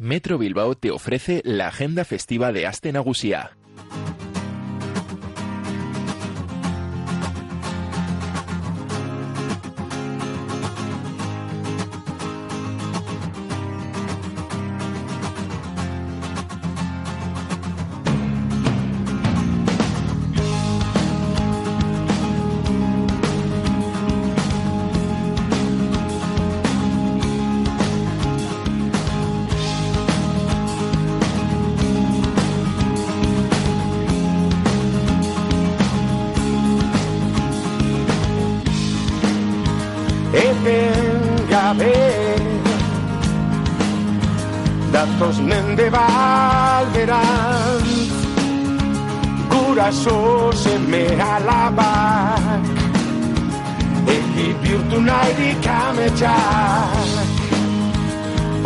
Metro Bilbao te ofrece la agenda festiva de Aste Nagusia. Datoz mende balderan Guraso seme alabak Egi bihurtu nahi dikametxak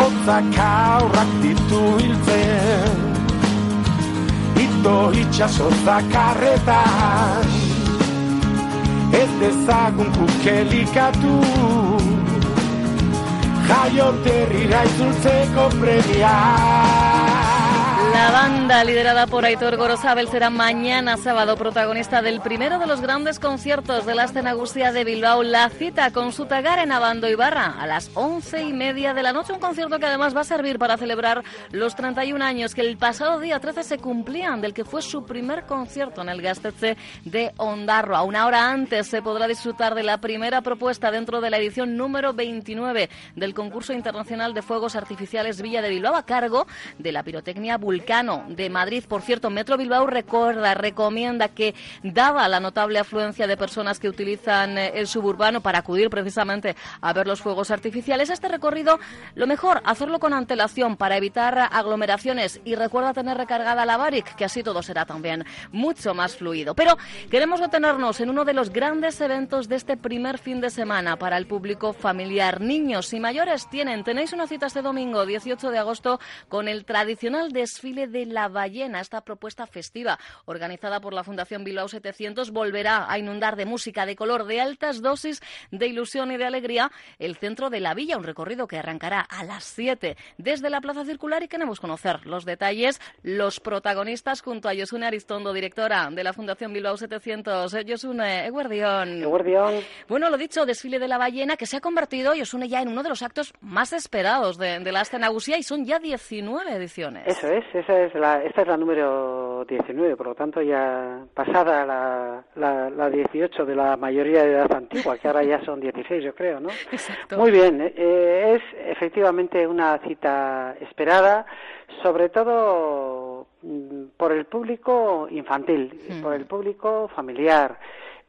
Otzak aurrak ditu hiltzen Ito itxaso zakarretan Ez dezagun kukelikatu Kaio te rira itsul ze La banda liderada por Aitor Gorosabel será mañana sábado protagonista del primero de los grandes conciertos de la escena de Bilbao, La Cita con su tagar en Abando Ibarra a las once y media de la noche. Un concierto que además va a servir para celebrar los 31 años que el pasado día 13 se cumplían del que fue su primer concierto en el Gastece de Ondarro. A una hora antes se podrá disfrutar de la primera propuesta dentro de la edición número 29 del concurso internacional de fuegos artificiales Villa de Bilbao a cargo de la pirotecnia De Madrid. Por cierto, Metro Bilbao recuerda, recomienda que, dada la notable afluencia de personas que utilizan eh, el suburbano para acudir precisamente a ver los fuegos artificiales, este recorrido, lo mejor, hacerlo con antelación para evitar aglomeraciones y recuerda tener recargada la Baric, que así todo será también mucho más fluido. Pero queremos detenernos en uno de los grandes eventos de este primer fin de semana para el público familiar. Niños y mayores tienen, tenéis una cita este domingo 18 de agosto con el tradicional desfile de la ballena. Esta propuesta festiva organizada por la Fundación Bilbao 700 volverá a inundar de música, de color, de altas dosis de ilusión y de alegría el centro de la villa, un recorrido que arrancará a las 7 desde la Plaza Circular y queremos conocer los detalles, los protagonistas junto a Yosune Aristondo, directora de la Fundación Bilbao 700. Yosune, Eguardión. Eguardión. Bueno, lo dicho, desfile de la ballena que se ha convertido, Yosune, ya en uno de los actos más esperados de, de la Astenagusía y son ya 19 ediciones. Eso es, esa es la, esta es la número 19, por lo tanto ya pasada la, la, la 18 de la mayoría de edad antigua, que ahora ya son 16 yo creo, ¿no? Exacto. Muy bien, eh, es efectivamente una cita esperada, sobre todo mm, por el público infantil, Mm. por el público familiar.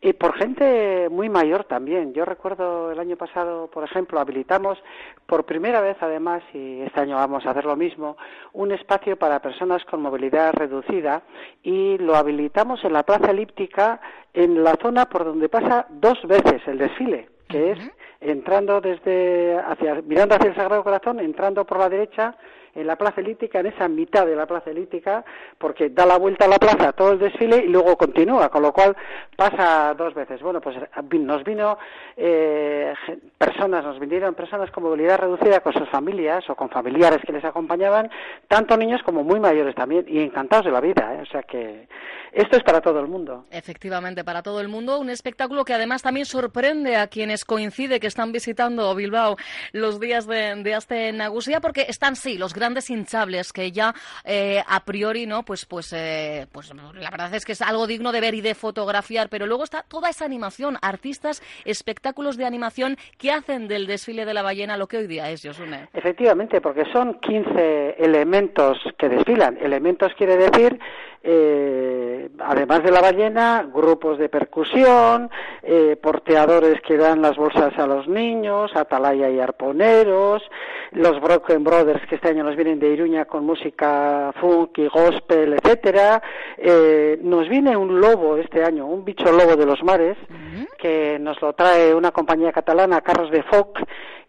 Y por gente muy mayor también. Yo recuerdo el año pasado, por ejemplo, habilitamos por primera vez, además, y este año vamos a hacer lo mismo, un espacio para personas con movilidad reducida y lo habilitamos en la Plaza Elíptica, en la zona por donde pasa dos veces el desfile, que es entrando desde hacia mirando hacia el Sagrado Corazón, entrando por la derecha en la plaza elíptica, en esa mitad de la plaza elíptica, porque da la vuelta a la plaza todo el desfile y luego continúa, con lo cual pasa dos veces. Bueno, pues nos vino eh, personas, nos vinieron personas con movilidad reducida con sus familias o con familiares que les acompañaban, tanto niños como muy mayores también, y encantados de la vida. ¿eh? O sea que esto es para todo el mundo. Efectivamente, para todo el mundo. Un espectáculo que además también sorprende a quienes coincide que están visitando Bilbao los días de, de Aste Nagusia, porque están, sí, los grandes hinchables que ya eh, a priori, ¿no? Pues, pues, eh, pues la verdad es que es algo digno de ver y de fotografiar, pero luego está toda esa animación, artistas, espectáculos de animación que hacen del desfile de la ballena lo que hoy día es, Josune. Efectivamente, porque son 15 elementos que desfilan. Elementos quiere decir eh, además de la ballena, grupos de percusión, eh, porteadores que dan las bolsas a los niños, atalaya y arponeros, los Broken Brothers que este año nos vienen de Iruña con música funk y gospel, etcétera. Eh, nos viene un lobo este año, un bicho lobo de los mares, uh -huh. que nos lo trae una compañía catalana, Carros de Foc,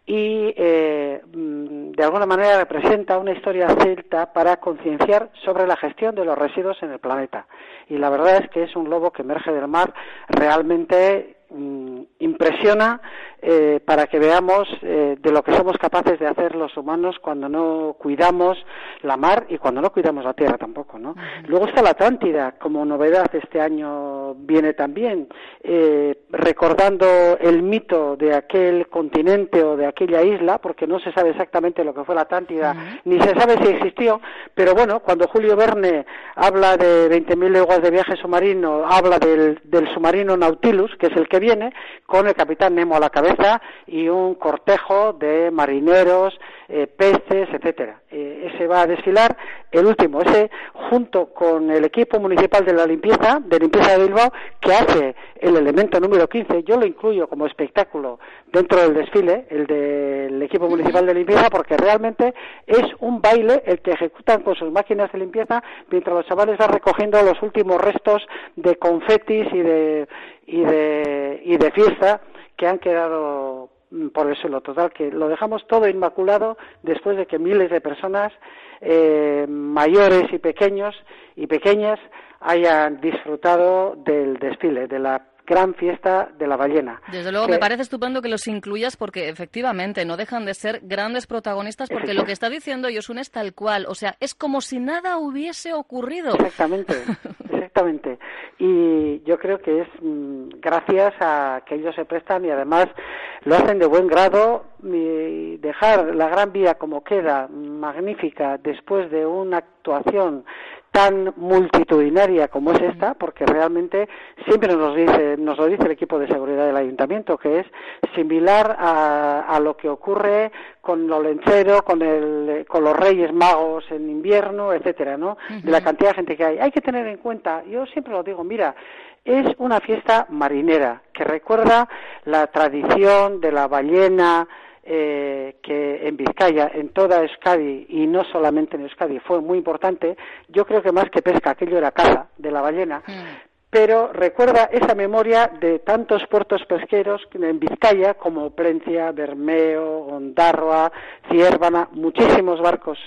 y eh, de alguna manera representa una historia celta para concienciar sobre la gestión de los residuos en el planeta. Y la verdad es que es un lobo que emerge del mar realmente mm, impresiona eh, para que veamos eh, de lo que somos capaces de hacer los humanos cuando no cuidamos la mar y cuando no cuidamos la tierra tampoco, ¿no? Luego está la Atlántida, como novedad este año viene también, eh, recordando el mito de aquel continente o de aquella isla, porque no se sabe exactamente lo que fue la Atlántida, ni se sabe si existió, pero bueno, cuando Julio Verne habla de 20.000 leguas de viaje submarino, habla del, del submarino Nautilus, que es el que viene, con el capitán Nemo a la cabeza, y un cortejo de marineros, eh, peces, etcétera. Eh, ese va a desfilar el último, ese junto con el equipo municipal de la limpieza, de limpieza de Bilbao, que hace el elemento número 15. Yo lo incluyo como espectáculo dentro del desfile, el del equipo municipal de limpieza, porque realmente es un baile el que ejecutan con sus máquinas de limpieza mientras los chavales van recogiendo los últimos restos de confetis y de y de, y de fiesta que han quedado mm, por el suelo total, que lo dejamos todo inmaculado después de que miles de personas, eh, mayores y pequeños y pequeñas, hayan disfrutado del desfile, de la gran fiesta de la ballena. Desde luego, me parece estupendo que los incluyas porque efectivamente no dejan de ser grandes protagonistas porque lo que está diciendo Yosun es tal cual, o sea, es como si nada hubiese ocurrido. Exactamente, exactamente. Y yo creo que es mm, gracias a que ellos se prestan y además lo hacen de buen grado y dejar la Gran Vía como queda, magnífica, después de una actuación tan multitudinaria como es esta, porque realmente siempre nos, dice, nos lo dice el equipo de seguridad del ayuntamiento, que es similar a, lo que ocurre con lo lencero, con, el, con los reyes magos en invierno, etcétera, ¿no? De la cantidad de gente que hay. Hay que tener en cuenta, yo siempre lo digo, mira, es una fiesta marinera que recuerda la tradición de la ballena, eh, que en Vizcaya, en toda Euskadi y no solamente en Euskadi, fue muy importante. Yo creo que más que pesca, aquello era caza de la ballena. Mm. Pero recuerda esa memoria de tantos puertos pesqueros en Vizcaya como Plencia, Bermeo, Ondarroa, Ciervana, muchísimos barcos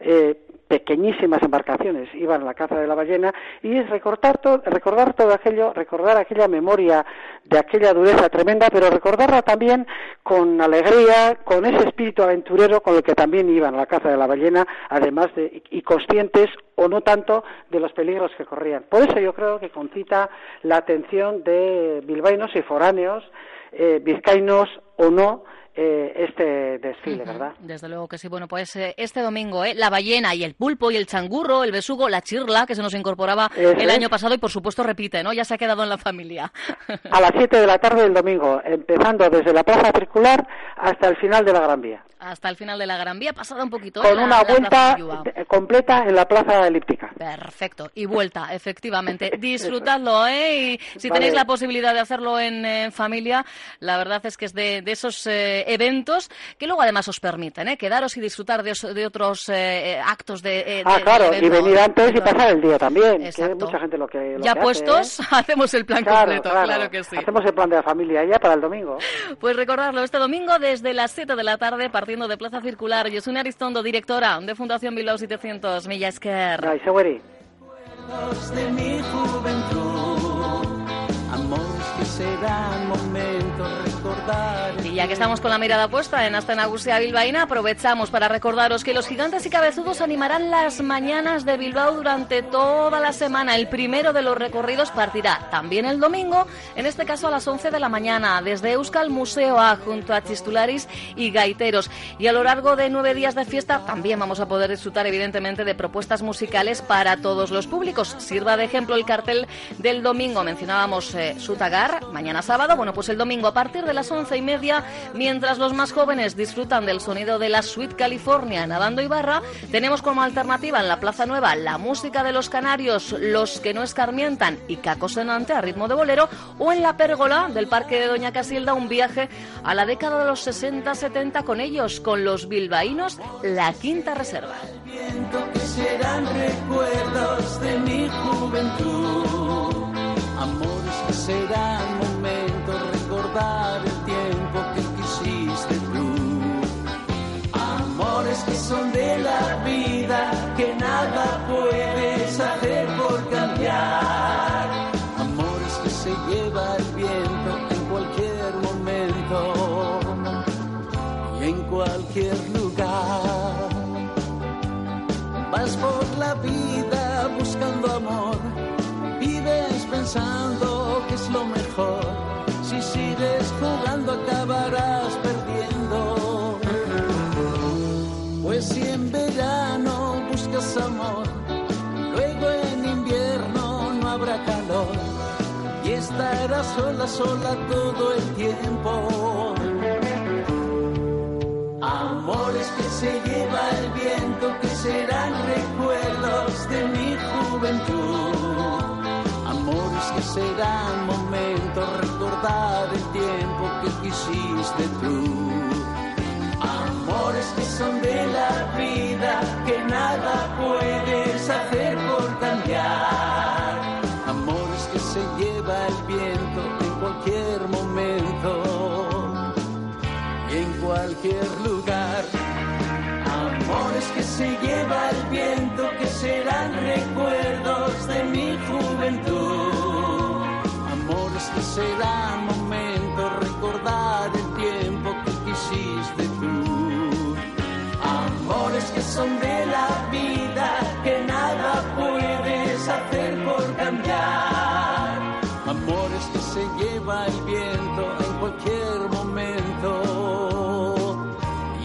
eh, pequeñísimas embarcaciones iban a la caza de la ballena y es recordar, recordar todo aquello, recordar aquella memoria de aquella dureza tremenda, pero recordarla también con alegría, con ese espíritu aventurero con el que también iban a la caza de la ballena, además de y conscientes o no tanto de los peligros que corrían. Por eso yo creo que concita la atención de bilbaínos y foráneos, eh, vizcaínos o no, eh, este desfile, ¿verdad? Desde luego que sí. Bueno, pues eh, este domingo, ¿eh? la ballena y el pulpo y el changurro, el besugo, la chirla, que se nos incorporaba el año pasado y por supuesto repite, ¿no? Ya se ha quedado en la familia. A las 7 de la tarde del domingo, empezando desde la plaza circular hasta el final de la Gran Vía hasta el final de la Gran Vía, pasada un poquito. Con una vuelta completa en la plaza elíptica. Perfecto, y vuelta, efectivamente. Disfrutadlo, ¿eh? Y si tenéis la posibilidad de hacerlo en, familia, la verdad es que es de, esos eh, eventos que luego además os permiten, ¿eh? Quedaros y disfrutar de, otros eh, actos de, Ah, claro, y venir antes y pasar el día también. Exacto. mucha gente lo que. ya puestos, hacemos el plan completo, claro. que sí. Hacemos el plan de la familia ya para el domingo. Pues recordarlo, este domingo desde las 7 de la tarde, partiendo de Plaza Circular. Yosune Aristondo, directora de Fundación Bilbao 700. Milla Esker. de mi juventud, que serán momentos y ya que estamos con la mirada puesta en Hasta Nagusia Bilbaína, aprovechamos para recordaros que los gigantes y cabezudos animarán las mañanas de Bilbao durante toda la semana. El primero de los recorridos partirá también el domingo, en este caso a las 11 de la mañana, desde Euskal Museo A, junto a Chistularis y Gaiteros. Y a lo largo de nueve días de fiesta también vamos a poder disfrutar, evidentemente, de propuestas musicales para todos los públicos. Sirva de ejemplo el cartel del domingo. Mencionábamos eh, Sutagar, mañana sábado. Bueno, pues el domingo a partir de las once y media, mientras los más jóvenes disfrutan del sonido de la Suite California en Abando y Barra, tenemos como alternativa en la Plaza Nueva la música de los canarios, los que no escarmientan y Caco Senante a ritmo de bolero, o en la pérgola del Parque de Doña Casilda un viaje a la década de los 60-70 con ellos, con los bilbaínos, la quinta reserva. cualquier lugar. Vas por la vida buscando amor, vives pensando que es lo mejor. Si sigues jugando acabarás perdiendo. Pues si en verano buscas amor, luego en invierno no habrá calor y estarás sola, sola todo el tiempo. Amores que se lleva el viento, que serán recuerdos de mi juventud. Amores que serán momentos, recordar el tiempo que quisiste tú. Viento en cualquier momento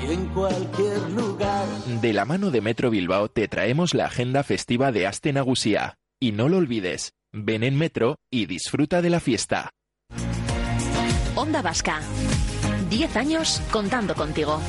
y en cualquier lugar. De la mano de Metro Bilbao te traemos la agenda festiva de Aste Nagusia. Y no lo olvides, ven en Metro y disfruta de la fiesta. Onda Vasca. 10 años contando contigo.